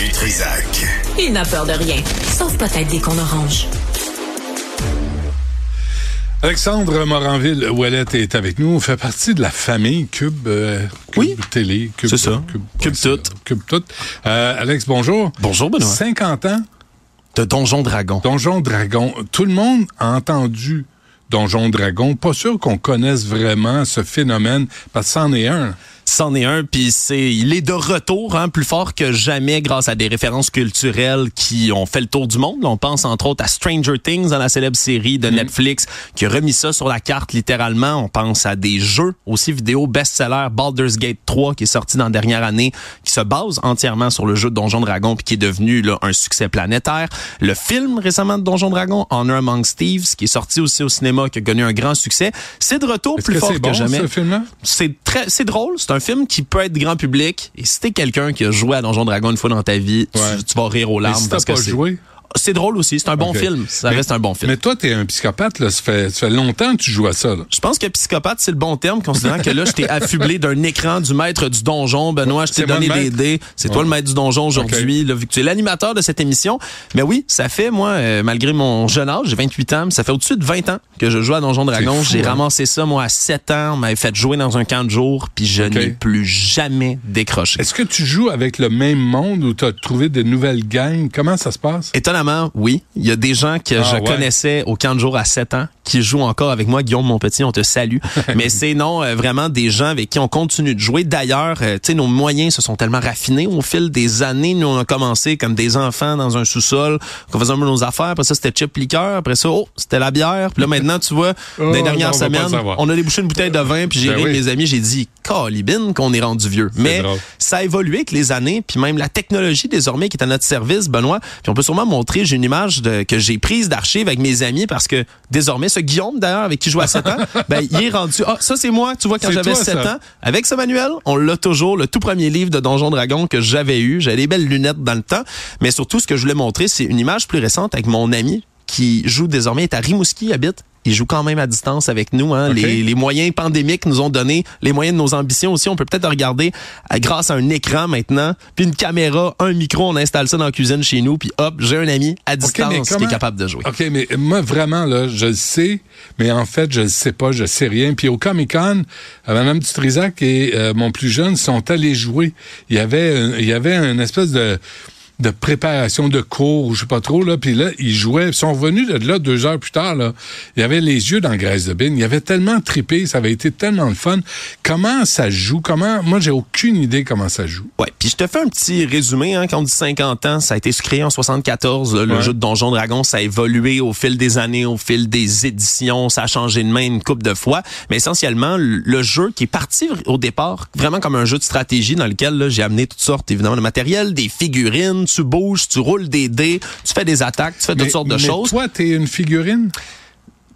Du Trisac. Il n'a peur de rien, sauf peut-être des qu'on orange. Alexandre Moranville-Ouellette est avec nous. On fait partie de la famille Cube, euh, Cube Oui. Télé. Cube, C'est ça. Cube, Cube tout. Cube tout. Euh, Alex, bonjour. Bonjour, Benoît. 50 ans, De Donjon Dragon. Donjon Dragon. Tout le monde a entendu Donjon Dragon. Pas sûr qu'on connaisse vraiment ce phénomène, parce que c'en est un. C'en est un, puis c'est, il est de retour, hein, plus fort que jamais grâce à des références culturelles qui ont fait le tour du monde. On pense entre autres à Stranger Things dans la célèbre série de Netflix qui a remis ça sur la carte littéralement. On pense à des jeux aussi vidéo best-seller Baldur's Gate 3 qui est sorti dans la dernière année, qui se base entièrement sur le jeu de Donjon Dragon puis qui est devenu là, un succès planétaire. Le film récemment de Donjon Dragon, Honor Among Thieves, qui est sorti aussi au cinéma, qui a connu un grand succès, c'est de retour plus que fort que bon, jamais ce c'est très c'est drôle c'est un film qui peut être grand public et si t'es quelqu'un qui a joué à Donjon Dragon une fois dans ta vie tu- Ouais. tu, vas rire aux Mais larmes si parce que pas joué. C'est drôle aussi c'est un bon film ça Mais- reste un bon film Mais toi, t'es un psychopathe, là. Ça fait, ça fait longtemps que tu joues à ça, là. je pense que psychopathe, c'est le bon terme, considérant que là, je t'ai affublé d'un écran du maître du donjon. Benoît, je t'ai donné des dés. C'est toi le maître du donjon aujourd'hui, là, vu que tu es l'animateur de cette émission. Mais oui, ça fait, moi, euh, malgré mon jeune âge, j'ai 28 ans, mais ça fait au-dessus de 20 ans que je joue à Donjon Dragon. J'ai hein? ramassé ça, moi, à 7 ans. On m'avait fait jouer dans un camp de jour, puis je n'ai plus jamais décroché. Est-ce que tu joues avec le même monde ou t'as trouvé de nouvelles gangs? Comment ça se passe? Étonnamment, oui. Il y a des gens que Ah, je ouais. connaissais au camp de jour à 7 ans qui jouent encore avec moi. Guillaume, mon petit, on te salue. Mais c'est non, euh, vraiment des gens avec qui on continue de jouer. D'ailleurs, euh, tu sais, nos moyens se sont tellement raffinés au fil des années. Nous, on a commencé comme des enfants dans un sous-sol, qu'on faisait un peu nos affaires. Après ça, c'était chip liqueur. Après ça, oh, c'était la bière. Puis là, maintenant, tu vois, Oh, dans les dernières semaines, on a débouché une bouteille de vin. Puis j'ai Ben ri oui. mes amis, j'ai dit, calibine qu'on est rendu vieux. Mais drôle. ça a évolué avec les années, puis même la technologie désormais qui est à notre service, Benoît. Puis on peut sûrement montrer, j'ai une image de, que j'ai prise d'archives avec mes amis parce que désormais, ce Guillaume d'ailleurs, avec qui je joue à 7 ans, ben, il est rendu, ah, ça c'est moi, tu vois, quand j'avais toi, 7 ça. ans. Avec ce manuel, on l'a toujours, le tout premier livre de Donjon Dragon que j'avais eu. J'avais des belles lunettes dans le temps. Mais surtout, ce que je voulais montrer, c'est une image plus récente avec mon ami qui joue désormais, est à Rimouski, habite. Il joue quand même à distance avec nous. Hein. Les, les moyens pandémiques nous ont donné les moyens de nos ambitions aussi. On peut peut-être regarder euh, grâce à un écran maintenant, puis une caméra, un micro, on installe ça dans la cuisine chez nous, puis hop, j'ai un ami à distance qui est capable de jouer. OK, mais moi, vraiment, là, je le sais, mais en fait, je le sais pas, je sais rien. Puis au Comic-Con, euh, Mme Dutrisac et euh, mon plus jeune sont allés jouer. Il y avait, un- il y avait une espèce de de préparation de cours, ou je sais pas trop, là, puis là, ils jouaient, ils sont revenus de là deux heures plus tard, là. Il y avait les yeux dans graisse de bine, il y avait tellement trippé, ça avait été tellement le fun. Comment ça joue? Comment, moi, j'ai aucune idée comment ça joue. Ouais, puis je te fais un petit résumé. Hein, quand on dit 50 ans, ça a été créé en 74. là, le Ouais. jeu de Donjon Dragon, ça a évolué au fil des années, au fil des éditions. Ça a changé de main une coupe de fois. Mais essentiellement, le jeu qui est parti au départ vraiment comme un jeu de stratégie dans lequel j'ai amené toutes sortes, évidemment, de matériel, des figurines, tu bouges, tu roules des dés, tu fais des attaques, tu fais toutes sortes de mais choses. toi, t'es une figurine?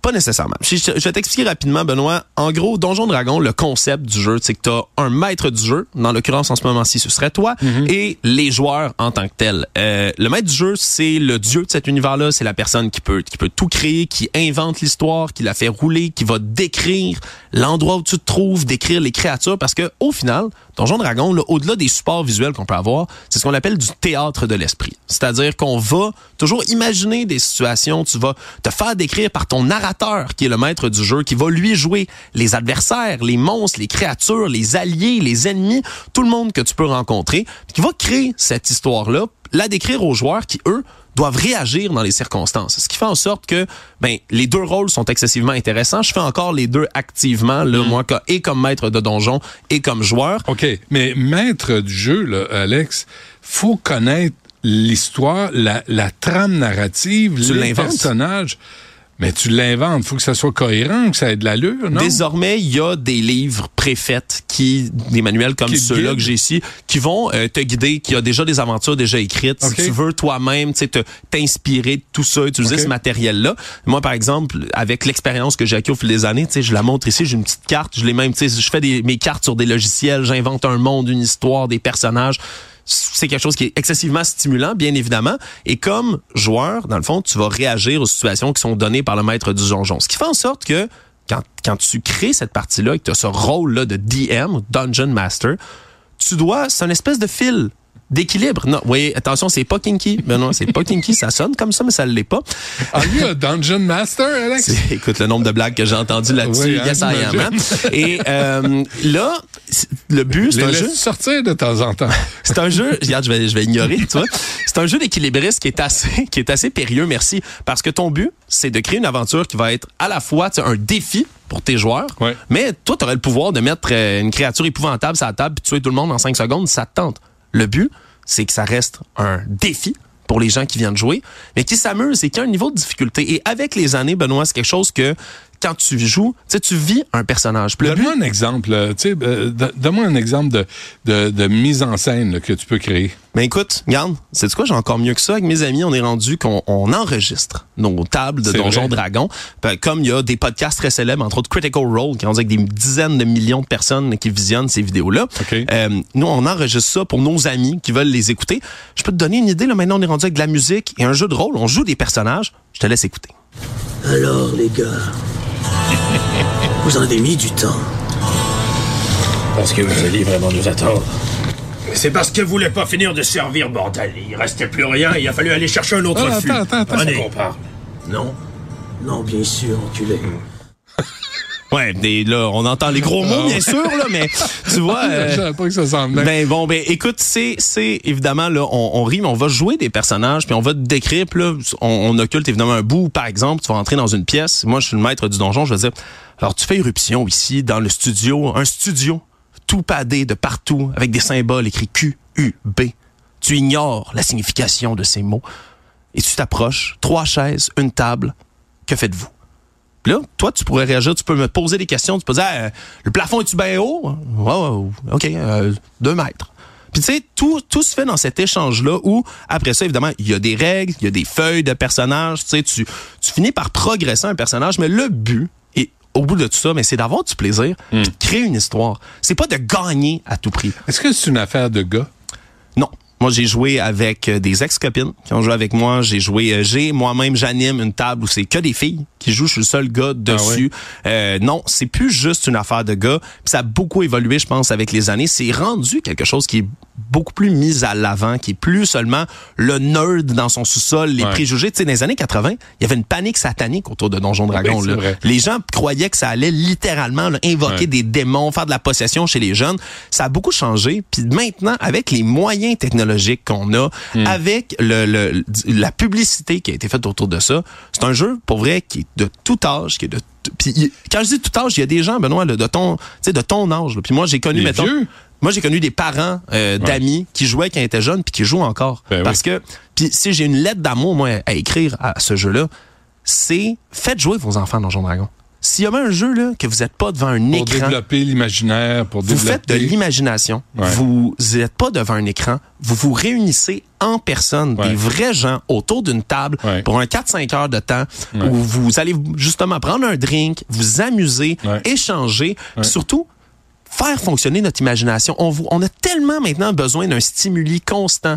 Pas nécessairement. Je, vais t'expliquer rapidement, Benoît. En gros, Donjon Dragon, le concept du jeu, c'est que tu as un maître du jeu, dans l'occurrence en ce moment-ci, ce serait toi, et les joueurs en tant que tels. Euh, le maître du jeu, c'est le dieu de cet univers-là, c'est la personne qui peut, qui peut tout créer, qui invente l'histoire, qui la fait rouler, qui va décrire l'endroit où tu te trouves, décrire les créatures, parce que au final, Donjon Dragon, là, au-delà des supports visuels qu'on peut avoir, c'est ce qu'on appelle du théâtre de l'esprit. C'est-à-dire qu'on va toujours imaginer des situations, tu vas te faire décrire par ton narrateur qui est le maître du jeu, qui va lui jouer les adversaires, les monstres, les créatures, les alliés, les ennemis, tout le monde que tu peux rencontrer, qui va créer cette histoire-là, la décrire aux joueurs qui, eux, doivent réagir dans les circonstances. Ce qui fait en sorte que ben les deux rôles sont excessivement intéressants. Je fais encore les deux activement, là, moi, co- et comme maître de donjon et comme joueur. OK, mais maître du jeu, là, Alex, faut connaître l'histoire, la, la trame narrative, Tu les personnages. Mais tu l'inventes, faut que ça soit cohérent, que ça ait de l'allure, non? Désormais, il y a des livres préfaits qui, des manuels comme ceux-là que j'ai ici, qui vont euh, te guider, qui a déjà des aventures déjà écrites. Si tu veux toi-même, tu sais, te t'inspirer de tout ça, utiliser ce matériel-là. Moi, par exemple, avec l'expérience que j'ai acquis au fil des années, tu sais, je la montre ici, j'ai une petite carte, je l'ai même, tu sais, je fais des, mes cartes sur des logiciels, j'invente un monde, une histoire, des personnages c'est quelque chose qui est excessivement stimulant, bien évidemment. Et comme joueur, dans le fond, tu vas réagir aux situations qui sont données par le maître du donjon. Ce qui fait en sorte que quand, quand tu crées cette partie-là et que tu as ce rôle-là de DM, Dungeon Master, tu dois, c'est une espèce de fil d'équilibre. Non, oui, attention, c'est pas kinky. Benoît, c'est pas kinky. Ça sonne comme ça, mais ça l'est pas. Are you a Dungeon Master, Alex? Écoute, le nombre de blagues que j'ai entendues là-dessus, Oui, hein, yes, I am, hein. Et euh, là, le but, c'est un jeu. sortir de temps en temps. C'est un jeu, regarde, je vais, je vais ignorer, tu vois. C'est un jeu d'équilibriste qui est assez, qui est assez périlleux, merci. Parce que ton but, c'est de créer une aventure qui va être à la fois, tu sais, un défi pour tes joueurs, Ouais. mais toi, tu aurais le pouvoir de mettre euh, une créature épouvantable sur la table puis tuer tout le monde en 5 secondes ça te tente. Le but, c'est que ça reste un défi pour les gens qui viennent jouer, mais qui s'amusent et qui a un niveau de difficulté. Et avec les années, Benoît, c'est quelque chose que quand tu joues, tu sais, tu vis un personnage. Donne-moi un exemple. là, tu sais, euh, don- Donne-moi un exemple de, de, de mise en scène là, que tu peux créer. Ben écoute, regarde, c'est quoi, j'ai encore mieux que ça. Avec mes amis, on est rendu qu'on on enregistre nos tables de vrai. Dragons. Ben, comme il y a des podcasts très célèbres, entre autres Critical Role, qui ont avec des dizaines de millions de personnes qui visionnent ces vidéos-là. Euh, nous, on enregistre ça pour nos amis qui veulent les écouter. Je peux te donner une idée, là, maintenant on est rendu avec de la musique et un jeu de rôle. On joue des personnages. Je te laisse écouter. Alors, les gars, vous en avez mis du temps. Parce que vous alliez vraiment nous attendre. C'est parce que vous voulez pas finir de servir, bordel. Il restait plus rien, il a fallu aller chercher un autre Ah, fût. attends, attends, attends. Parle. Non Non, bien sûr, enculé. Ouais, des, là, on entend les gros mots, bien sûr, là, mais tu vois... euh, Je savais pas que ça s'en venait. Ben bon, ben écoute, c'est c'est évidemment là, on, on rit, mais on va jouer des personnages, puis on va te décrire, puis là, on, on occulte évidemment un bout. Par exemple, tu vas entrer dans une pièce. Moi, je suis le maître du donjon. Je vais dire, alors tu fais irruption ici dans le studio, un studio tout padé de partout avec des symboles écrits Q U B. Tu ignores la signification de ces mots et tu t'approches. Trois chaises, une table. Que faites-vous? Puis là, toi, tu pourrais réagir, tu peux me poser des questions, tu peux dire, Ah, le plafond est-tu bien haut? Ouais, ouais, OK, euh, deux mètres. Puis tu sais, tout, tout se fait dans cet échange-là où, après ça, évidemment, il y a des règles, il y a des feuilles de personnages, tu sais, tu, tu finis par progresser un personnage, mais le but, et au bout de tout ça, mais c'est d'avoir du plaisir, puis de créer une histoire. C'est pas de gagner à tout prix. Est-ce que c'est une affaire de gars? Non. Moi, j'ai joué avec euh, des ex-copines qui ont joué avec moi. J'ai joué, euh, j'ai moi-même, j'anime une table où c'est que des filles qui jouent. Je suis le seul gars dessus. Euh, non, c'est plus juste une affaire de gars. Puis ça a beaucoup évolué, je pense, avec les années. C'est rendu quelque chose qui est beaucoup plus mis à l'avant, qui est plus seulement le nerd dans son sous-sol, les Ouais. préjugés. Tu sais, dans les années 80, il y avait une panique satanique autour de Donjon Dragon. Oui, c'est là. Les gens croyaient que ça allait littéralement là, invoquer Ouais. des démons, faire de la possession chez les jeunes. Ça a beaucoup changé. Puis maintenant, avec les moyens technologiques qu'on a, Hmm. avec le, le- la publicité qui a été faite autour de ça, c'est un jeu, pour vrai, qui est de tout âge, qui est de tout- puis quand je dis tout âge, il y a des gens, Benoît, là, de ton, tu sais, de ton âge. là. Puis moi, j'ai connu, Les mettons, vieux? moi, j'ai connu des parents euh, d'amis qui jouaient quand ils étaient jeunes puis qui jouent encore. Ben oui. Parce que, puis si j'ai une lettre d'amour, moi, à écrire à ce jeu-là, c'est faites jouer vos enfants dans Donjon Dragon. S'il y avait un jeu là que vous n'êtes pas devant un Pour écran, développer l'imaginaire, pour vous développer... faites de l'imagination. Ouais. Vous n'êtes pas devant un écran. Vous vous réunissez en personne, Ouais. des vrais gens autour d'une table Ouais. pour un 4-5 heures de temps où vous allez justement prendre un drink, vous amuser, échanger, surtout faire fonctionner notre imagination. On, vous- on a tellement maintenant besoin d'un stimuli constant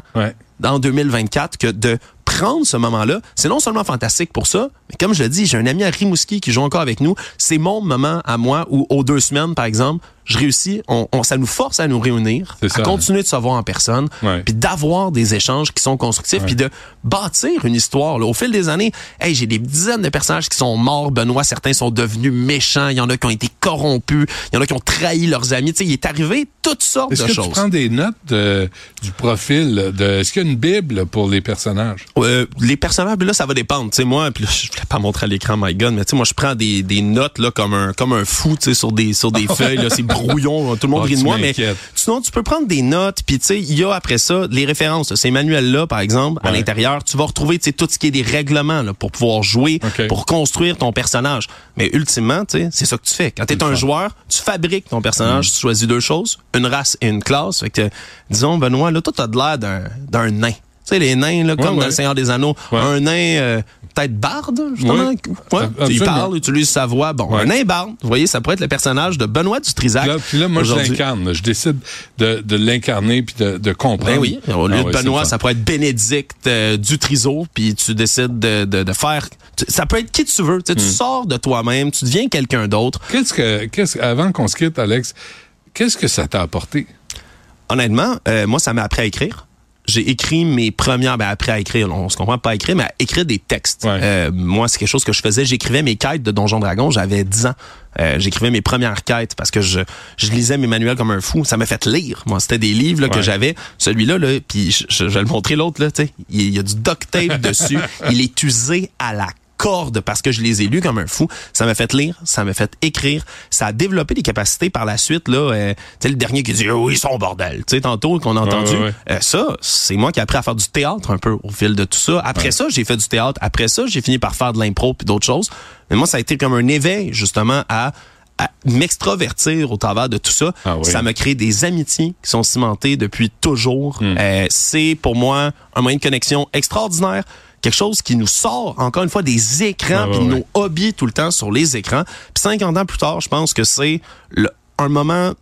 en 2024 que de prendre ce moment-là, c'est non seulement fantastique pour ça, mais comme je le dis, j'ai un ami à Rimouski qui joue encore avec nous. C'est mon moment à moi où, aux deux semaines, par exemple, je réussis, on, on- ça nous force à nous réunir, à ça, continuer de se voir en personne, Ouais. puis d'avoir des échanges qui sont constructifs, puis de bâtir une histoire. là. Au fil des années, hey, j'ai des dizaines de personnages qui sont morts, Benoît, certains sont devenus méchants, il y en a qui ont été corrompus, il y en a qui ont trahi leurs amis. Tu sais, il est arrivé toutes sortes Est-ce de que choses. tu prends des notes de- du profil? De, est-ce qu'il y a une Bible pour les personnages? Euh, les personnages, là, ça va dépendre. Tu sais, moi, puis je voulais pas montrer à l'écran, my God, mais tu sais, moi, je prends des, des notes là comme un comme un fou, tu sais, sur des sur des feuilles. Là, c'est brouillon, tout le monde Ah, rit de tu moi, mais sinon, tu peux prendre des notes, puis tu sais, il y a après ça les références. là. Ces manuels là, par exemple, à l'intérieur, tu vas retrouver tu sais tout ce qui est des règlements là, pour pouvoir jouer, pour construire ton personnage. Mais ultimement, tu sais, c'est ça que tu fais. Quand tu es un joueur, tu fabriques ton Mm. personnage, tu choisis deux choses, une race et une classe. Fait que, disons, Benoît, là, toi, t'as de l'air d'un d'un nain. Tu sais, les nains, là, comme ouais. dans le Seigneur des Anneaux, Ouais. un nain euh, peut-être barde, justement. Il parle, il utilise sa voix. Bon, un nain barde, vous voyez, ça pourrait être le personnage de Benoît Dutrisac. Là, puis là, moi, je l'incarne. Je décide de, de l'incarner puis de, de comprendre. Ben oui, au lieu Ah de Benoît, ça pourrait être Bénédicte euh, Dutriseau, puis tu décides de, de, de faire... tu- Ça peut être qui tu veux. Tu sais, Hmm. Tu sors de toi-même, tu deviens quelqu'un d'autre. Qu'est-ce que, qu'est-ce, avant qu'on se quitte, Alex, qu'est-ce que ça t'a apporté? Honnêtement, euh, moi, ça m'a appris à écrire. J'ai écrit mes premières, ben après à écrire, on se comprend pas à écrire, mais à écrire des textes. Ouais. Euh, moi, c'est quelque chose que je faisais. J'écrivais mes quêtes de Donjon Dragon. J'avais 10 ans. Euh, j'écrivais mes premières quêtes parce que je, je lisais mes manuels comme un fou. Ça m'a fait lire. Moi, c'était des livres là, que Ouais. j'avais. Celui-là, là, puis je, je, je vais le montrer l'autre là. Tu sais, il il y a du duct tape dessus. Il est usé à la corde parce que je les ai lus comme un fou. Ça m'a fait lire, ça m'a fait écrire, ça a développé des capacités par la suite là. Euh, tu sais le dernier qui dit oh, ils sont bordel. Tu sais tantôt qu'on a entendu. ouais, ouais. Euh, ça, c'est moi qui ai appris à faire du théâtre un peu au fil de tout ça. Après ça, j'ai fait du théâtre. Après ça, j'ai fini par faire de l'impro puis d'autres choses. Mais moi, ça a été comme un éveil justement à à m'extrovertir au travers de tout ça. Ah oui. Ça m'a créé des amitiés qui sont cimentées depuis toujours. Hmm. Euh, c'est pour moi un moyen de connexion extraordinaire. Quelque chose qui nous sort, encore une fois, des écrans Ah puis nos hobbies tout le temps sur les écrans. Puis 50 ans plus tard, je pense que c'est un moment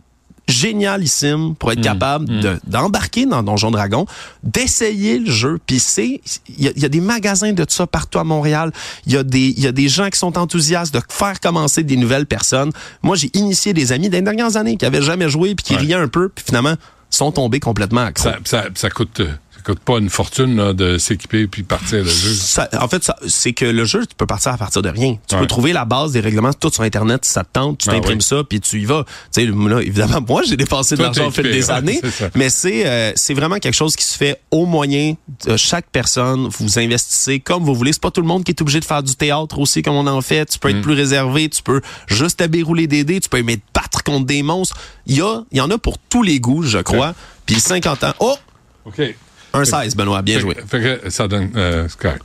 génialissime pour être capable de- d'embarquer dans Donjon Dragon, d'essayer le jeu. Puis c'est, il y, a- il y a des magasins de ça partout à Montréal. Il y a des, il y a des gens qui sont enthousiastes de faire commencer des nouvelles personnes. Moi, j'ai initié des amis des dernières années qui avaient jamais joué puis qui Ouais. riaient un peu puis finalement sont tombés complètement accro. Ça, ça, ça coûte, euh, coûte pas une fortune là, de s'équiper puis partir le jeu. Ça- en fait, c'est que le jeu, tu peux partir à partir de rien. Tu Ouais. peux trouver la base des règlements tout sur Internet, si ça te tente, tu Ah t'imprimes oui. ça, puis tu y vas. Tu sais, là, évidemment, moi, j'ai dépensé de l'argent au fil des ouais, années, mais c'est euh, c'est vraiment quelque chose qui se fait au moyen de chaque personne. Vous investissez comme vous voulez. C'est pas tout le monde qui est obligé de faire du théâtre aussi comme on en fait. Tu peux Mm. être plus réservé, tu peux juste rouler des dés, tu peux aimer te battre contre des monstres. Il y, a, il y en a pour tous les goûts, je crois. Puis 50 ans. Oh! OK. Un 16, Benoît. Bien Fait, joué. fait que ça donne. Euh, c'est correct.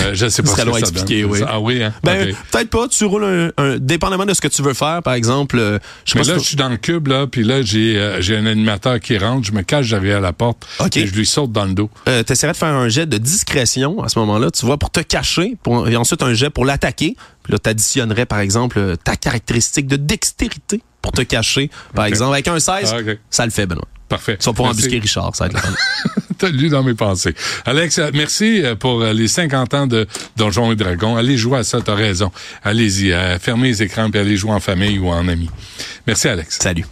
Euh, je sais pas Ce que long ça expliquer, donne. oui. Ah oui, hein? Ben, peut-être pas. Tu roules un, un- dépendamment de ce que tu veux faire, par exemple. euh, je Mais là, je suis dans le cube, là, puis là, j'ai euh, j'ai un animateur qui rentre, je me cache derrière la porte, et je lui saute dans le dos. euh, t'essaierais de faire un jet de discrétion à ce moment-là, tu vois, pour te cacher, pour, et ensuite un jet pour l'attaquer. Puis là, t'additionnerais, par exemple, euh, ta caractéristique de dextérité pour te cacher, par exemple. Avec un 16, Ah, ça le fait, Benoît. Parfait. Tu vas pour embusquer Richard, ça va être. T'as lu dans mes pensées. Alex, euh, merci euh, pour euh, les 50 ans de Donjons et Dragons. Allez jouer à ça, t'as raison. Allez-y, fermez les écrans puis allez jouer en famille ou en amis. Merci, Alex. Salut.